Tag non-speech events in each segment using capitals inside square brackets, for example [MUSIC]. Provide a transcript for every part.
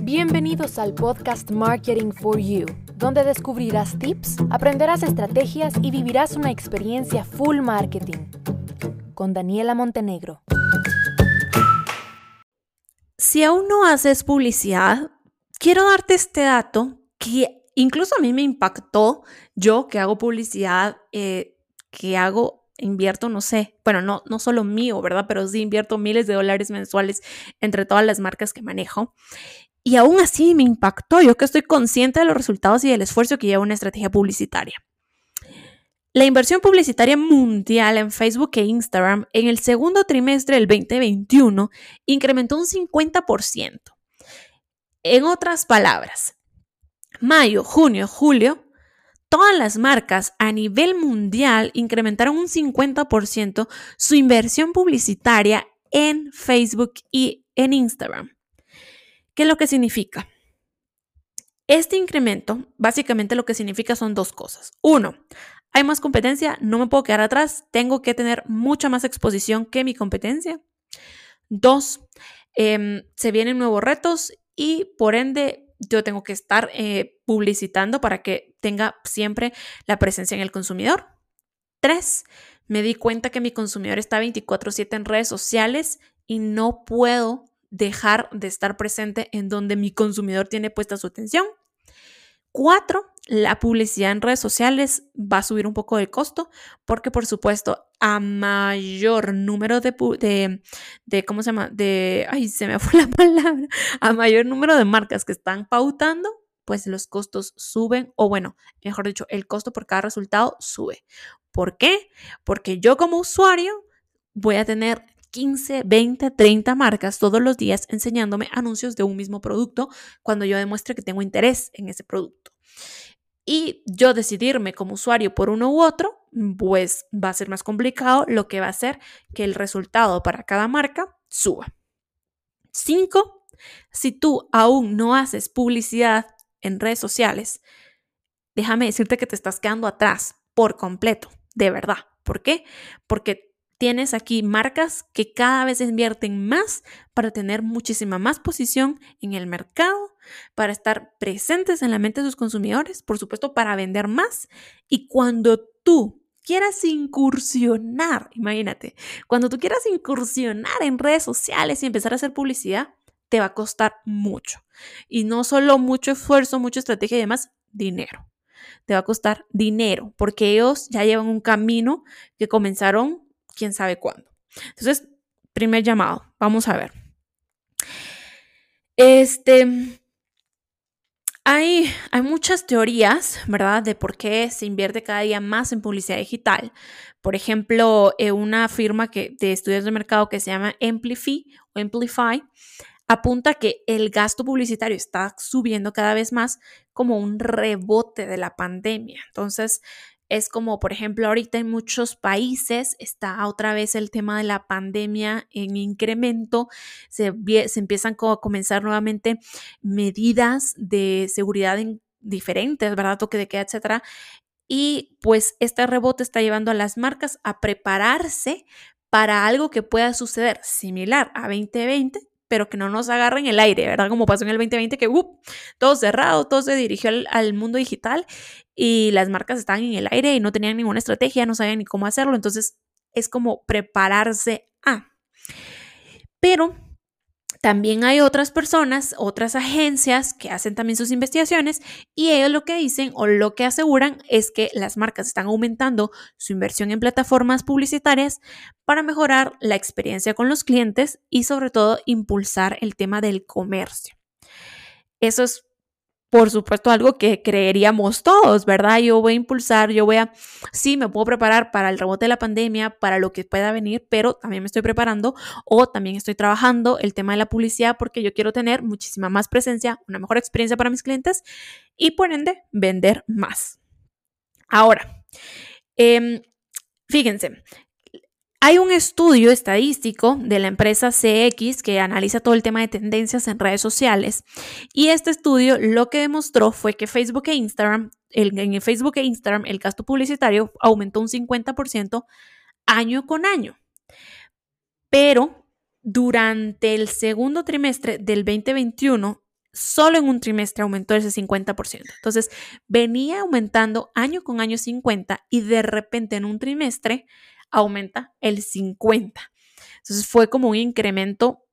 Bienvenidos al podcast Marketing for You, donde descubrirás tips, aprenderás estrategias y vivirás una experiencia full marketing. Con Daniela Montenegro. Si aún no haces publicidad, quiero darte este dato que incluso a mí me impactó. Yo que hago publicidad, eh, que hago, invierto, no sé, bueno, no, no solo mío, ¿verdad? Pero sí invierto miles de dólares mensuales entre todas las marcas que manejo. Y aún así me impactó, yo que estoy consciente de los resultados y del esfuerzo que lleva una estrategia publicitaria. La inversión publicitaria mundial en Facebook e Instagram en el segundo trimestre del 2021 incrementó un 50%. En otras palabras, mayo, junio, julio, todas las marcas a nivel mundial incrementaron un 50% su inversión publicitaria en Facebook y en Instagram. ¿Qué es lo que significa? Este incremento básicamente lo que significa son dos cosas. Uno, hay más competencia, no me puedo quedar atrás, tengo que tener mucha más exposición que mi competencia. Dos, em, se vienen nuevos retos y por ende yo tengo que estar eh, publicitando para que tenga siempre la presencia en el consumidor. Tres, me di cuenta que mi consumidor está 24/7 en redes sociales y no puedo dejar de estar presente en donde mi consumidor tiene puesta su atención. Cuatro, la publicidad en redes sociales va a subir un poco de costo porque, por supuesto, a mayor número de, de, de, ¿cómo se llama? De, ay, se me [LAUGHS] fue la palabra, a mayor número de marcas que están pautando, pues los costos suben o bueno, mejor dicho, el costo por cada resultado sube. ¿Por qué? Porque yo como usuario voy a tener 15, 20, 30 marcas todos los días enseñándome anuncios de un mismo producto cuando yo demuestre que tengo interés en ese producto. Y yo decidirme como usuario por uno u otro, pues va a ser más complicado, lo que va a hacer que el resultado para cada marca suba. 5. Si tú aún no haces publicidad en redes sociales, déjame decirte que te estás quedando atrás por completo, de verdad. ¿Por qué? Porque tienes aquí marcas que cada vez invierten más para tener muchísima más posición en el mercado, para estar presentes en la mente de sus consumidores, por supuesto, para vender más. Y cuando tú quieras incursionar, imagínate, cuando tú quieras incursionar en redes sociales y empezar a hacer publicidad, te va a costar mucho. Y no solo mucho esfuerzo, mucha estrategia y demás, dinero. Te va a costar dinero, porque ellos ya llevan un camino que comenzaron quién sabe cuándo. Entonces, primer llamado, vamos a ver. Este, hay, hay, muchas teorías, ¿verdad?, de por qué se invierte cada día más en publicidad digital. Por ejemplo, eh, una firma que, de estudios de mercado que se llama Amplify o Amplify apunta que el gasto publicitario está subiendo cada vez más como un rebote de la pandemia. Entonces, es como, por ejemplo, ahorita en muchos países está otra vez el tema de la pandemia en incremento, se, se empiezan a comenzar nuevamente medidas de seguridad diferentes, ¿verdad? Toque de queda, etcétera. Y pues este rebote está llevando a las marcas a prepararse para algo que pueda suceder similar a 2020, pero que no nos agarren el aire, ¿verdad? Como pasó en el 2020, que uh, todo cerrado, todo se dirigió al, mundo digital y las marcas estaban en el aire y no tenían ninguna estrategia, no sabían ni cómo hacerlo, entonces es como prepararse a. Pero también hay otras personas, otras agencias que hacen también sus investigaciones y ellos lo que dicen o lo que aseguran es que las marcas están aumentando su inversión en plataformas publicitarias para mejorar la experiencia con los clientes y sobre todo impulsar el tema del comercio. Eso es por supuesto, algo que creeríamos todos, ¿verdad? Yo voy a impulsar, yo voy a, sí, me puedo preparar para el rebote de la pandemia, para lo que pueda venir, pero también me estoy preparando o también estoy trabajando el tema de la publicidad porque yo quiero tener muchísima más presencia, una mejor experiencia para mis clientes y por ende vender más. Ahora, em, fíjense, hay un estudio estadístico de la empresa CX que analiza todo el tema de tendencias en redes sociales y este estudio lo que demostró fue que Facebook e Instagram, en Facebook e Instagram el gasto publicitario aumentó un 50% año con año. Pero durante el segundo trimestre del 2021, solo en un trimestre aumentó ese 50%. Entonces, venía aumentando año con año 50 y de repente en un trimestre aumenta el 50. Entonces, fue como un incremento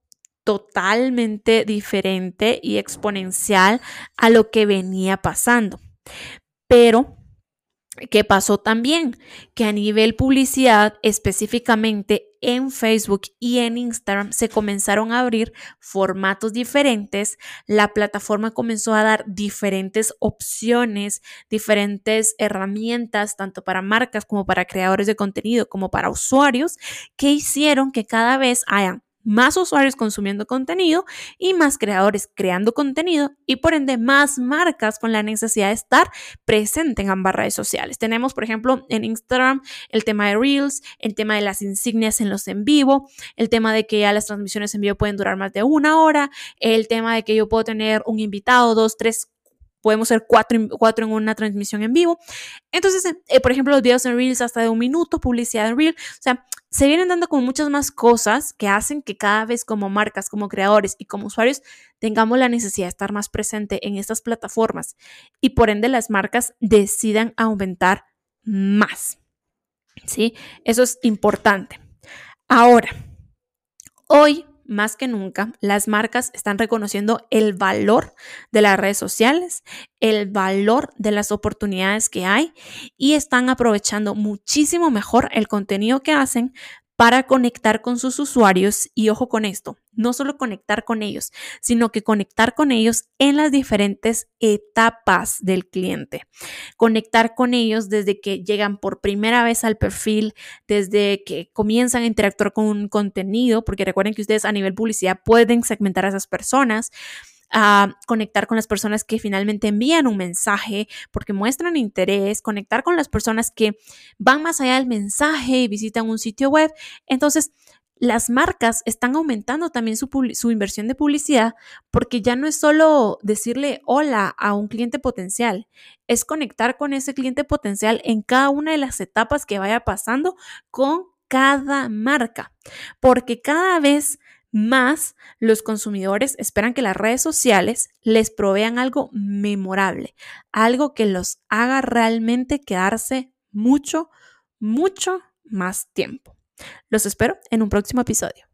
totalmente diferente y exponencial a lo que venía pasando. Pero ¿Qué pasó también? Que a nivel publicidad, específicamente en Facebook y en Instagram, se comenzaron a abrir formatos diferentes. La plataforma comenzó a dar diferentes opciones, diferentes herramientas, tanto para marcas como para creadores de contenido, como para usuarios, que hicieron que cada vez hayan más usuarios consumiendo contenido y más creadores creando contenido y por ende más marcas con la necesidad de estar presente en ambas redes sociales. Tenemos, por ejemplo, en Instagram el tema de Reels, el tema de las insignias en los en vivo, el tema de que ya las transmisiones en vivo pueden durar más de una hora, el tema de que yo puedo tener un invitado, dos, tres, podemos ser cuatro, cuatro, en una transmisión en vivo. Entonces, eh, por ejemplo, los videos en Reels hasta de un minuto, publicidad en Reels, o sea, se vienen dando como muchas más cosas que hacen que cada vez como marcas, como creadores y como usuarios tengamos la necesidad de estar más presente en estas plataformas y por ende las marcas decidan aumentar más. ¿Sí? Eso es importante. Ahora, hoy más que nunca, las marcas están reconociendo el valor de las redes sociales, el valor de las oportunidades que hay y están aprovechando muchísimo mejor el contenido que hacen para conectar con sus usuarios y ojo con esto, no solo conectar con ellos, sino que conectar con ellos en las diferentes etapas del cliente. Conectar con ellos desde que llegan por primera vez al perfil, desde que comienzan a interactuar con un contenido, porque recuerden que ustedes a nivel publicidad pueden segmentar a esas personas a conectar con las personas que finalmente envían un mensaje porque muestran interés, conectar con las personas que van más allá del mensaje y visitan un sitio web. Entonces, las marcas están aumentando también su, su, inversión de publicidad porque ya no es solo decirle hola a un cliente potencial, es conectar con ese cliente potencial en cada una de las etapas que vaya pasando con cada marca, porque cada vez más los consumidores esperan que las redes sociales les provean algo memorable, algo que los haga realmente quedarse mucho, mucho más tiempo. Los espero en un próximo episodio.